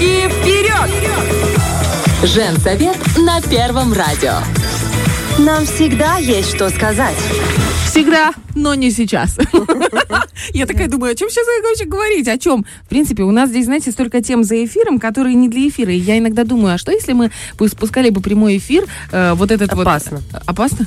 Руки вперед! Женсовет на Первом радио. Нам всегда есть что сказать. Всегда, но не сейчас. Я такая думаю, о чем сейчас я вообще говорить? О чем? В принципе, у нас здесь, знаете, столько тем за эфиром, которые не для эфира. И я иногда думаю, а что если мы спускали бы прямой эфир, э, вот этот Опасно. вот... Опасно?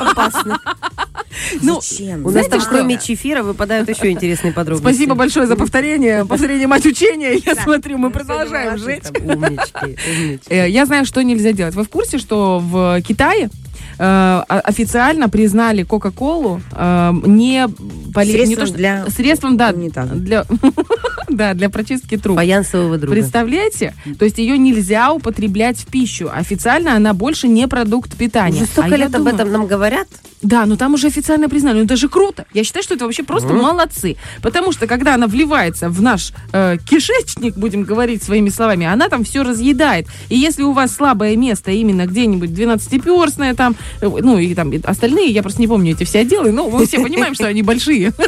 Опасно. Ну, Зачем? У нас там что? кроме чефира выпадают еще интересные подробности. Спасибо большое за повторение. Повторение мать учения. Я смотрю, мы продолжаем жить. там, Умнички, умнички. Э, Я знаю, что нельзя делать. Вы в курсе, что в Китае э, официально признали Кока-Колу э, не, поле- не Средством то, что- для средством да, унитаза. для да, для прочистки труб. Фаянсового друга. Представляете? То есть ее нельзя употреблять в пищу. Официально она больше не продукт питания. Уже столько А лет об думаю- этом нам говорят. Да, но там уже официально признали. Ну это же круто. Я считаю, что это вообще просто молодцы. Потому что когда она вливается в наш э, кишечник, будем говорить своими словами, она там все разъедает. И если у вас слабое место именно где-нибудь 12-перстное там, э, ну и там и остальные, я просто не помню эти все отделы, но мы все понимаем, что они большие.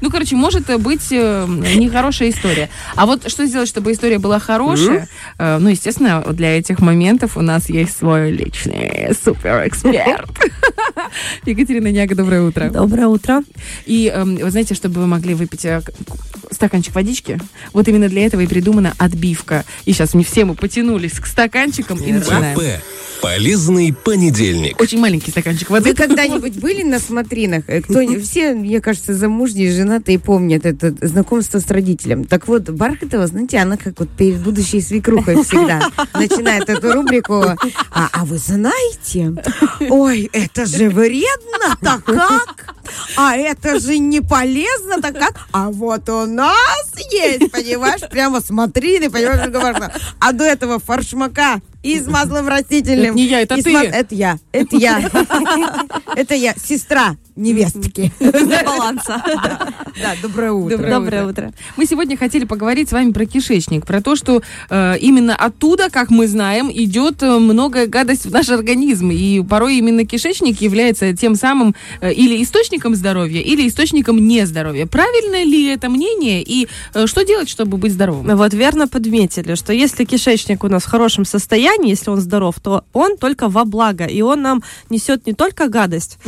Ну, короче, может быть э, нехорошая история. А вот что сделать, чтобы история была хорошая? Э, Ну, естественно, для этих моментов у нас есть свой личный суперэксперт. Екатерина Няга, доброе утро. Доброе утро. И эм, вы знаете, чтобы вы могли выпить э, стаканчик водички, вот именно для этого и придумана отбивка. И сейчас мы все мы потянулись к стаканчикам и начинаем. Полезный понедельник. Очень маленький стаканчик воды. Вы когда-нибудь были на смотринах? Э, Кто, все, мне кажется, замужние, женатые помнят это знакомство с родителем. Так вот, Бархатова, знаете, она как вот перед будущей свекрухой всегда начинает эту рубрику. А, а вы знаете, ой, это же вредно, так как? А это же не полезно, так как? А вот у нас есть, понимаешь, прямо смотрины, понимаешь, что. А до этого фаршмака и с маслом растительным. Это не я, это ты. Это я, это я. Это я, сестра невестки. Для баланса. Да, доброе утро. Доброе утро. Мы сегодня хотели поговорить с вами про кишечник, про то, что э, именно оттуда, как мы знаем, идет э, многое гадость в наш организм. И порой именно кишечник является тем самым э, или источником здоровья, или источником нездоровья. Правильно ли это мнение? И что делать, чтобы быть здоровым? Вот верно подметили, что если кишечник у нас в хорошем состоянии, если он здоров, то он только во благо, и он нам несет не только гадость,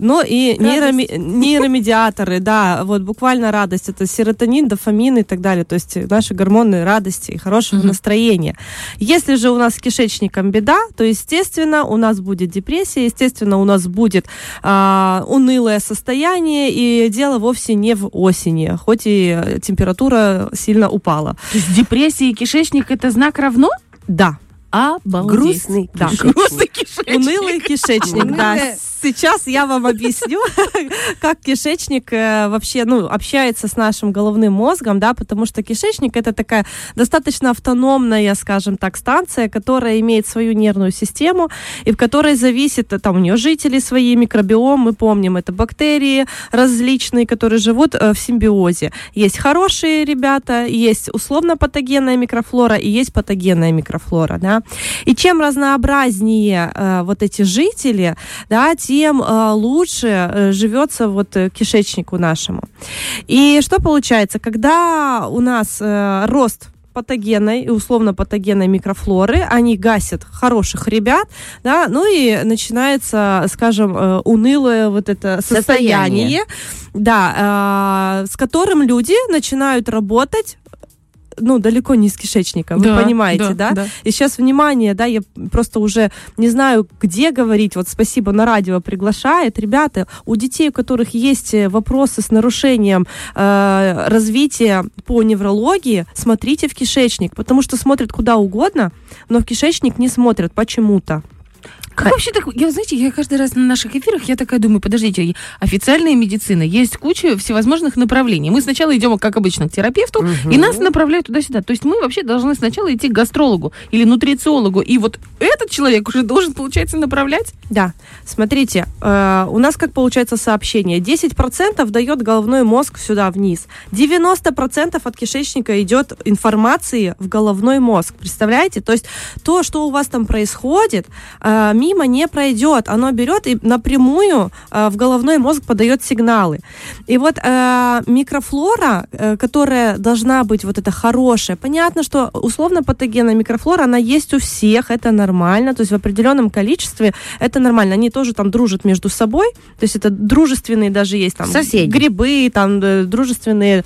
но и нейроми- нейромедиаторы, да, вот буквально радость, это серотонин, дофамин и так далее, то есть наши гормоны радости и хорошего настроения. Если же у нас с кишечником беда, то, естественно, у нас будет депрессия, естественно, у нас будет а, унылое состояние, и дело вовсе не в осени, хоть и температура сильно упала. То есть депрессия и кишечник это знак равно? Да. Обалдеть. Грустный Да. кишечник. Грустный кишечник. Унылый кишечник, да. Сейчас я вам объясню, как кишечник э, вообще, ну, общается с нашим головным мозгом, да, потому что кишечник это такая достаточно автономная, скажем так, станция, которая имеет свою нервную систему и в которой зависит, э, там у нее жители свои, микробиом, мы помним, это бактерии различные, которые живут э, в симбиозе. Есть хорошие ребята, есть условно-патогенная микрофлора и есть патогенная микрофлора, да. И чем разнообразнее э, вот эти жители, да, тем э, лучше э, живется вот э, кишечнику нашему. И что получается, когда у нас э, рост патогенной и условно патогенной микрофлоры, они гасят хороших ребят, да, ну и начинается, скажем, э, унылое вот это состояние, Состояние. да, э, с которым люди начинают работать ну, далеко не с кишечника, вы Да, понимаете, да, да, да. И сейчас, внимание, да, я просто уже не знаю, где говорить, вот спасибо, на радио приглашает. Ребята, у детей, у которых есть э, вопросы с нарушением э, развития по неврологии, смотрите в кишечник, потому что смотрят куда угодно, но в кишечник не смотрят почему-то. Как вообще так? Я, знаете, я каждый раз на наших эфирах, я такая думаю, подождите, официальная медицина, есть куча всевозможных направлений. Мы сначала идем, как обычно, к терапевту, и нас направляют туда-сюда. То есть мы вообще должны сначала идти к гастрологу или нутрициологу, и вот этот человек уже должен, получается, направлять? Да, смотрите, э, у нас как получается сообщение. 10% дает головной мозг сюда вниз. 90% от кишечника идет информации в головной мозг. Представляете? То есть то, что у вас там происходит, э, мимо не пройдет. Оно берет и напрямую э, в головной мозг подает сигналы. И вот э, микрофлора, э, которая должна быть вот эта хорошая, понятно, что условно патогенная микрофлора, она есть у всех, это нормально, то есть в определенном количестве это нормально. Они тоже там дружат между собой, то есть это дружественные даже есть там Соседи. грибы, там э, дружественные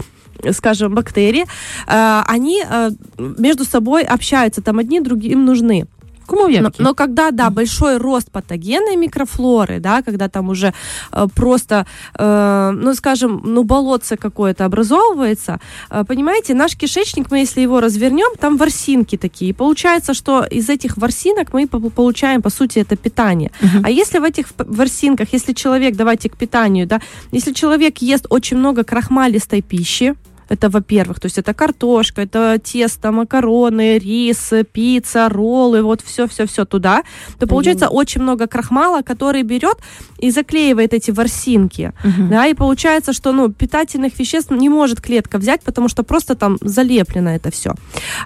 скажем, бактерии, э, они э, между собой общаются, там одни другим нужны. Кому Но, но когда, да, большой рост патогенной микрофлоры, да, когда там уже э, просто, э, ну, скажем, ну, болотце какое-то образовывается, э, понимаете, наш кишечник, мы если его развернем, там ворсинки такие. И получается, что из этих ворсинок мы по- получаем, по сути, это питание. А если в этих ворсинках, если человек, давайте к питанию, да, если человек ест очень много крахмалистой пищи, это, во-первых, то есть это картошка, это тесто, макароны, рис, пицца, роллы, вот все-все-все туда, то получается очень много крахмала, который берет и заклеивает эти ворсинки. Да, и получается, что ну, питательных веществ не может клетка взять, потому что просто там залеплено это все.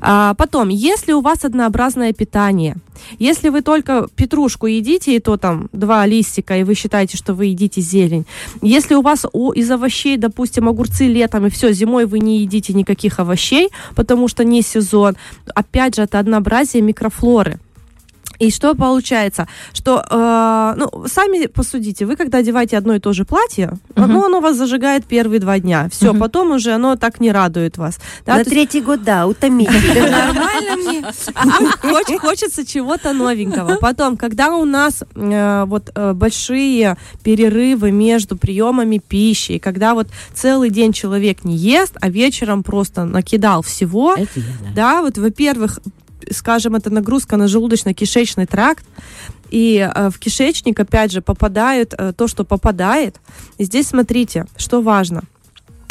А, потом, если у вас однообразное питание, если вы только петрушку едите, и то там два листика, и вы считаете, что вы едите зелень. Если у вас у- из овощей, допустим, огурцы летом, и все, зимой вы не едите никаких овощей, потому что не сезон, опять же, это однообразие микрофлоры. И что получается? Что, э, ну, сами посудите, вы когда одеваете одно и то же платье, ну, оно вас зажигает первые два дня. Все, потом уже оно так не радует вас. Да, На то есть- третий год, да, утомительно. Нормально мне. Хоч- хочется чего-то новенького. Потом, когда у нас э, вот э, большие перерывы между приемами пищи, когда вот целый день человек не ест, а вечером просто накидал всего, да, вот, во-первых, скажем, это нагрузка на желудочно-кишечный тракт, и э, в кишечник, опять же, попадает э, то, что попадает. И здесь смотрите, что важно.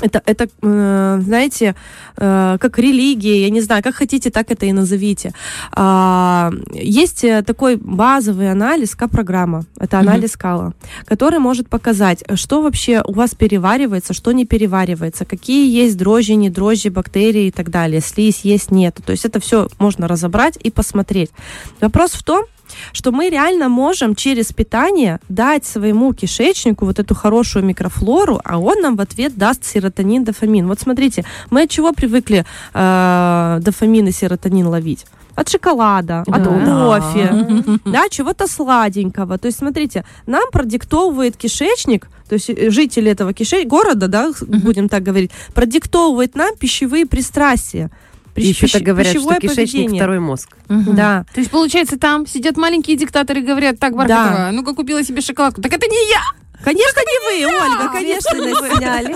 Это, это э, знаете, э, как религия, я не знаю, как хотите, так это и назовите. А, есть э, такой базовый анализ, К-программа, это анализ кала, который может показать, что вообще у вас переваривается, что не переваривается, какие есть дрожжи, не дрожжи, бактерии и так далее, слизь есть, нет. То есть это все можно разобрать и посмотреть. Вопрос в том, что мы реально можем через питание дать своему кишечнику вот эту хорошую микрофлору, а он нам в ответ даст серотонин, дофамин. Вот смотрите, мы от чего привыкли э, дофамин и серотонин ловить? От шоколада, от Да. кофе, да, чего-то сладенького. То есть, смотрите, нам продиктовывает кишечник, то есть э, жители этого кишечника, города, да, будем так говорить, продиктовывает нам пищевые пристрастия. Пищ- Еще так пищ- говорят, что кишечник поведение. второй мозг. Да. То есть, получается, там сидят маленькие диктаторы и говорят, так, Бархатова, Да. ну-ка купила себе шоколадку. Так это не я! Конечно, не вы, Ольга, конечно, не вы. сняли.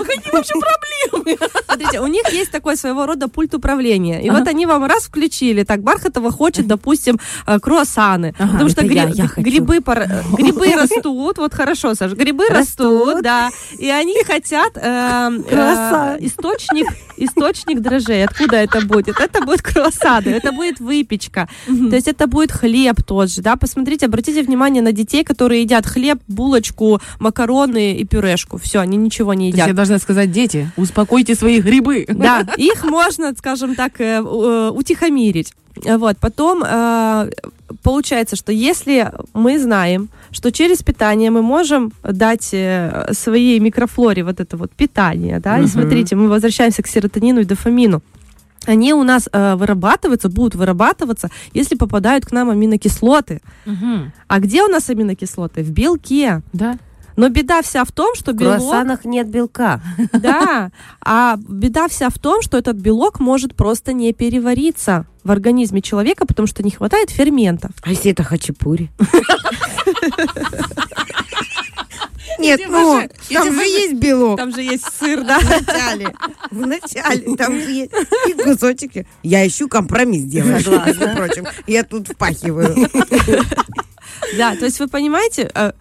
Смотрите, у них есть такой своего рода пульт управления. И вот они вам раз включили, так, Бархатова хочет, допустим, э, круассаны. потому что грибы, э, грибы растут, вот хорошо, Саша, грибы растут, да. И они хотят э, источник, источник дрожжей. Откуда это будет? Это будет круассаны, это будет выпечка. То есть это будет хлеб тот же, да. Посмотрите, обратите внимание на детей, которые едят хлеб, булочку, макароны и пюрешку. Все, они ничего не есть я едят. должна сказать, дети, успокойте свои грибы. Да, их можно, скажем так, э, э, утихомирить. Вот, потом э, получается, что если мы знаем, что через питание мы можем дать своей микрофлоре вот это вот питание, да, и смотрите, мы возвращаемся к серотонину и дофамину. Они у нас э, вырабатываются, будут вырабатываться, если попадают к нам аминокислоты. Мгм. А где у нас аминокислоты? В белке. Да. Но беда вся в том, что В белок... круассанах нет белка. Да, а беда вся в том, что этот белок может просто не перевариться в организме человека, потому что не хватает ферментов. А если это хачапури? Нет, ну, там же есть белок. Там же есть сыр, да? В начале. В начале. Там же есть и кусочки. Я ищу компромисс делать, между прочим. Я тут впахиваю. Да, то есть вы понимаете, э,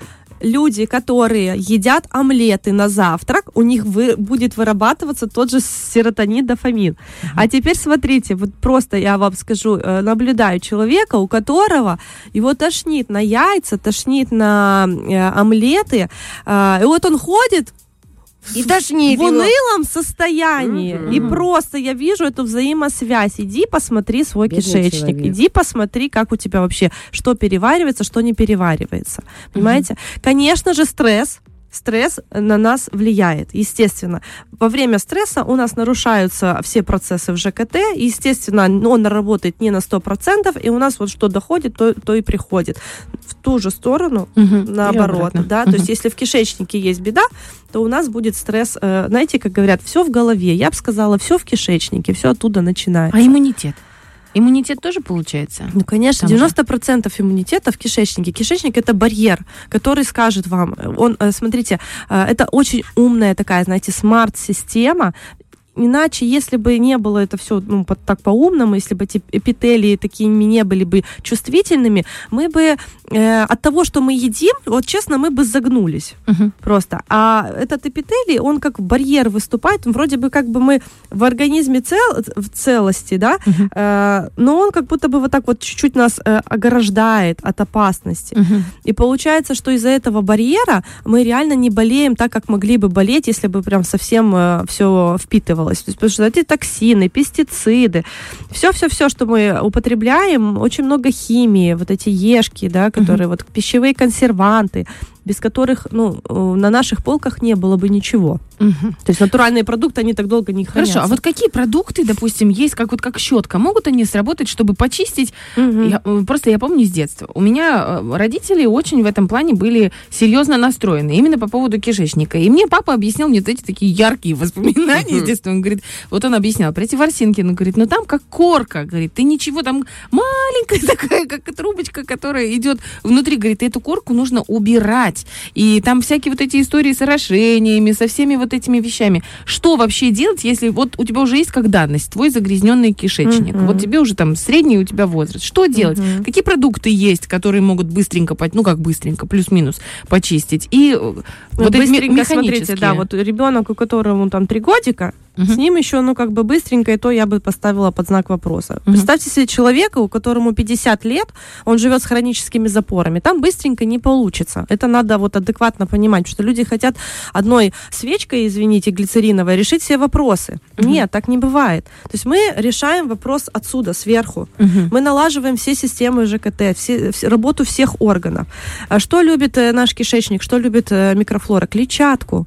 люди, которые едят омлеты на завтрак, у них вы- будет вырабатываться тот же серотонин, дофамин. А теперь смотрите, вот просто я вам скажу, э, наблюдаю человека, у которого его тошнит на яйца, тошнит на э, омлеты, э, и вот он ходит И тошнит в его. унылом состоянии. Мгм. И просто я вижу эту взаимосвязь. Иди посмотри свой Бедный кишечник. человек. Иди посмотри, как у тебя вообще, что переваривается, что не переваривается. Понимаете? Конечно же, стресс. Стресс на нас влияет, естественно. Во время стресса у нас нарушаются все процессы в ЖКТ, естественно, он работает не на 100%, и у нас вот что доходит, то, то и приходит. В ту же сторону. И наоборот, да, то Мгм. есть если в кишечнике есть беда, то у нас будет стресс, э, знаете, как говорят, все в голове, я бы сказала, все в кишечнике, все оттуда начинается. А иммунитет? Иммунитет тоже получается? Ну, конечно, Там же. 90% иммунитета в кишечнике. Кишечник это барьер, который скажет вам, он, э, смотрите, э, это очень умная такая, знаете, смарт-система. Иначе, если бы не было это все ну, по- так по-умному, если бы эти эпителии такими не были бы чувствительными, мы бы э, от того, что мы едим, вот честно, мы бы загнулись Мгм. просто. А этот эпителий, он как барьер выступает, вроде бы как бы мы в организме цел, в целости, да, Мгм. э, но он как будто бы вот так вот чуть-чуть нас э, ограждает от опасности. Мгм. И получается, что из-за этого барьера мы реально не болеем так, как могли бы болеть, если бы прям совсем все впитывалось. То есть, потому что эти токсины, пестициды, все-все-все, что мы употребляем, очень много химии, вот эти ешки, да, которые вот пищевые консерванты, без которых, ну, э, на наших полках не было бы ничего. Мгм. То есть натуральные продукты, они так долго не хранятся. Хорошо, а вот какие продукты, допустим, есть, как вот как щетка, могут они сработать, чтобы почистить? Мгм. Я, э, просто я помню с детства. У меня э, родители очень в этом плане были серьезно настроены, именно по поводу кишечника. И мне папа объяснял мне вот эти такие яркие воспоминания с детства. Он говорит, вот он объяснял про эти ворсинки, он говорит, ну там как корка, говорит, ты ничего, там маленькая такая, как трубочка, которая идет внутри, говорит, эту корку нужно убирать. И там всякие вот эти истории с орошениями, со всеми вот этими вещами. Что вообще делать, если вот у тебя уже есть как данность твой загрязненный кишечник? Мгм. Вот тебе уже там средний у тебя возраст. Что делать? Мгм. Какие продукты есть, которые могут быстренько, ну как быстренько, плюс-минус почистить? И э, Ну, вот эти быстренько, смотрите, механические. да, вот ребенок, у которого там три годика, Мгм. с ним еще, ну, как бы быстренько, и то я бы поставила под знак вопроса. Мгм. Представьте себе человека, у которому 50 лет, он живет с хроническими запорами. Там быстренько не получится. Это надо вот адекватно понимать, что люди хотят одной свечкой, извините, глицериновой, решить все вопросы. Мгм. Нет, так не бывает. То есть мы решаем вопрос отсюда, сверху. Мгм. Мы налаживаем все системы ЖКТ, все, все- работу всех органов. А Что любит э, наш кишечник, что любит э, микрофлора? Клетчатку.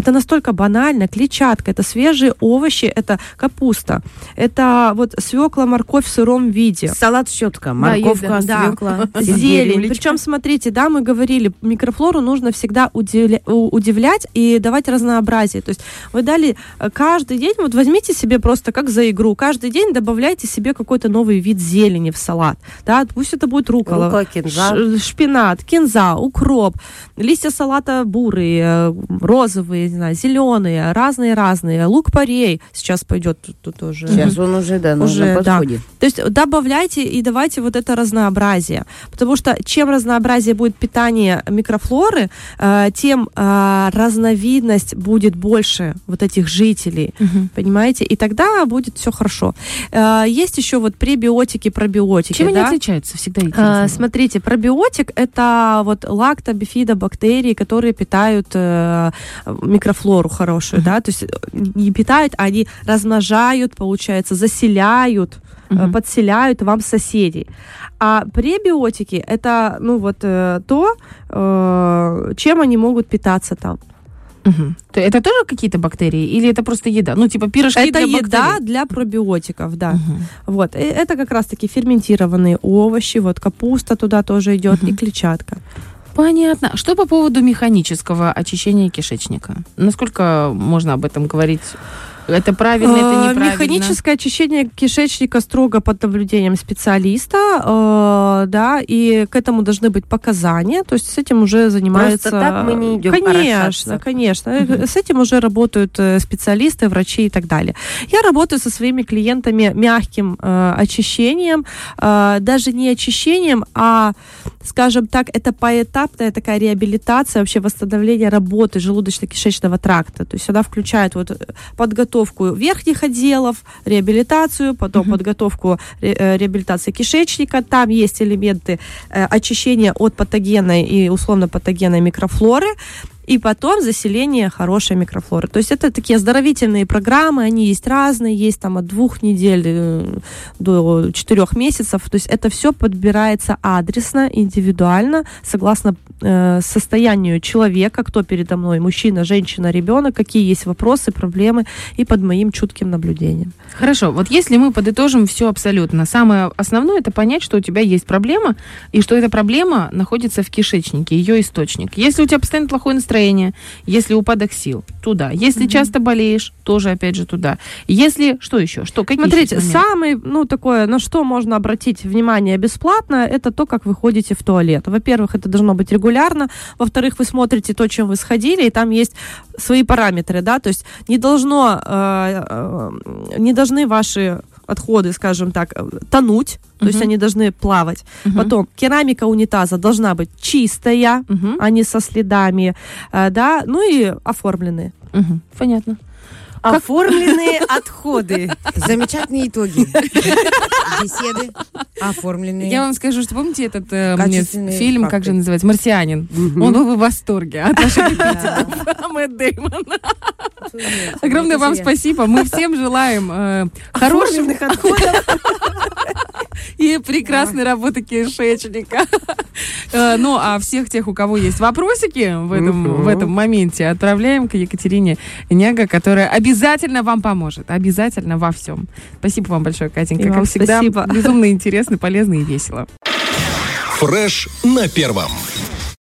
Это настолько банально. Клетчатка, это свежие овощи, это капуста, это вот свекла, морковь в сыром виде. Салат щетка, Да, морковка, да. свекла, Зелень. Причем, смотрите, да, мы говорили, микрофлору нужно всегда удивля- удивлять и давать разнообразие. То есть вы дали э, каждый день, вот возьмите себе просто как за игру, каждый день добавляйте себе какой-то новый вид зелени в салат. Да, пусть это будет рукола, Рукола, кинза. шпинат, кинза, укроп, листья салата бурые, э, розовые, не знаю, зеленые, разные-разные, лук-порей сейчас пойдет тут, тут тоже. Сейчас он уже, да, Уже, на да. То есть добавляйте и давайте вот это разнообразие. Потому что чем разнообразие будет питание микрофлоры, э, тем э, разновидность будет больше вот этих жителей. Мгм. Понимаете? И тогда будет все хорошо. Э, есть еще вот пребиотики, пробиотики. Чем они да? отличаются? Всегда А, интересно. Смотрите, пробиотик это вот лактобифидобактерии, которые питают микрофлору хорошую, да, то есть э, не питают, а они размножают, получается, заселяют, Мгм. подселяют вам соседей. А пребиотики это, ну вот э, то, э, чем они могут питаться там. То Это тоже какие-то бактерии? Или это просто еда? Ну, типа пирожки это для еда бактерий? для пробиотиков, да. Мгм. Вот, и это как раз-таки ферментированные овощи, вот капуста туда тоже идет, и Мгм. клетчатка. Понятно. Что по поводу механического очищения кишечника? Насколько можно об этом говорить? Это правильно, это Э, неправильно? Механическое очищение кишечника строго под наблюдением специалиста, э, да, и к этому должны быть показания, то есть с этим уже занимаются... так мы не идем Конечно, конечно. Э, С этим уже работают э, специалисты, врачи и так далее. Я работаю со своими клиентами мягким э, очищением, э, даже не очищением, а, скажем так, это поэтапная такая реабилитация, вообще восстановление работы желудочно-кишечного тракта. То есть сюда включают вот э, подготовку верхних отделов, реабилитацию, потом подготовку ре- э, реабилитации кишечника. Там есть элементы э, очищения от патогенной и условно патогенной микрофлоры. И потом заселение хорошей микрофлоры. То есть это такие оздоровительные программы, они есть разные, есть там от двух недель э, до четырех месяцев. То есть это все подбирается адресно, индивидуально, согласно э, состоянию человека, кто передо мной, мужчина, женщина, ребенок, какие есть вопросы, проблемы, и под моим чутким наблюдением. Хорошо, вот если мы подытожим все абсолютно, самое основное это понять, что у тебя есть проблема, и что эта проблема находится в кишечнике, ее источник. Если у тебя постоянно плохое настроение, если упадок сил, туда. Если часто болеешь, тоже опять же туда. Если, что еще? Что, какие Смотрите, самый, ну, такое, на что можно обратить внимание бесплатно, это то, как вы ходите в туалет. Во-первых, это должно быть регулярно. Во-вторых, вы смотрите то, чем вы сходили, и там есть свои параметры, да, то есть не должно, э, э, не должны ваши отходы, скажем так, э, тонуть, то есть они должны плавать. Потом керамика унитаза должна быть чистая, а не со следами, э, да, ну и оформленные. Понятно. Оформленные отходы. Замечательные итоги. Беседы оформленные. Я вам скажу, что помните этот э, мне фильм, как факты. же называется, «Марсианин»? Он был в восторге от наших Мэтт Дэймона. Огромное вам спасибо. Мы всем желаем э, хороших отходов и прекрасной работы кишечника. Э, Ну, а всех тех, у кого есть вопросики в этом, в этом моменте, отправляем к Екатерине Няга, которая обязательно вам поможет. Обязательно во всем. Спасибо вам большое, Катенька. И Как вам всегда, спасибо. безумно интересно, полезно и весело. Фреш на первом.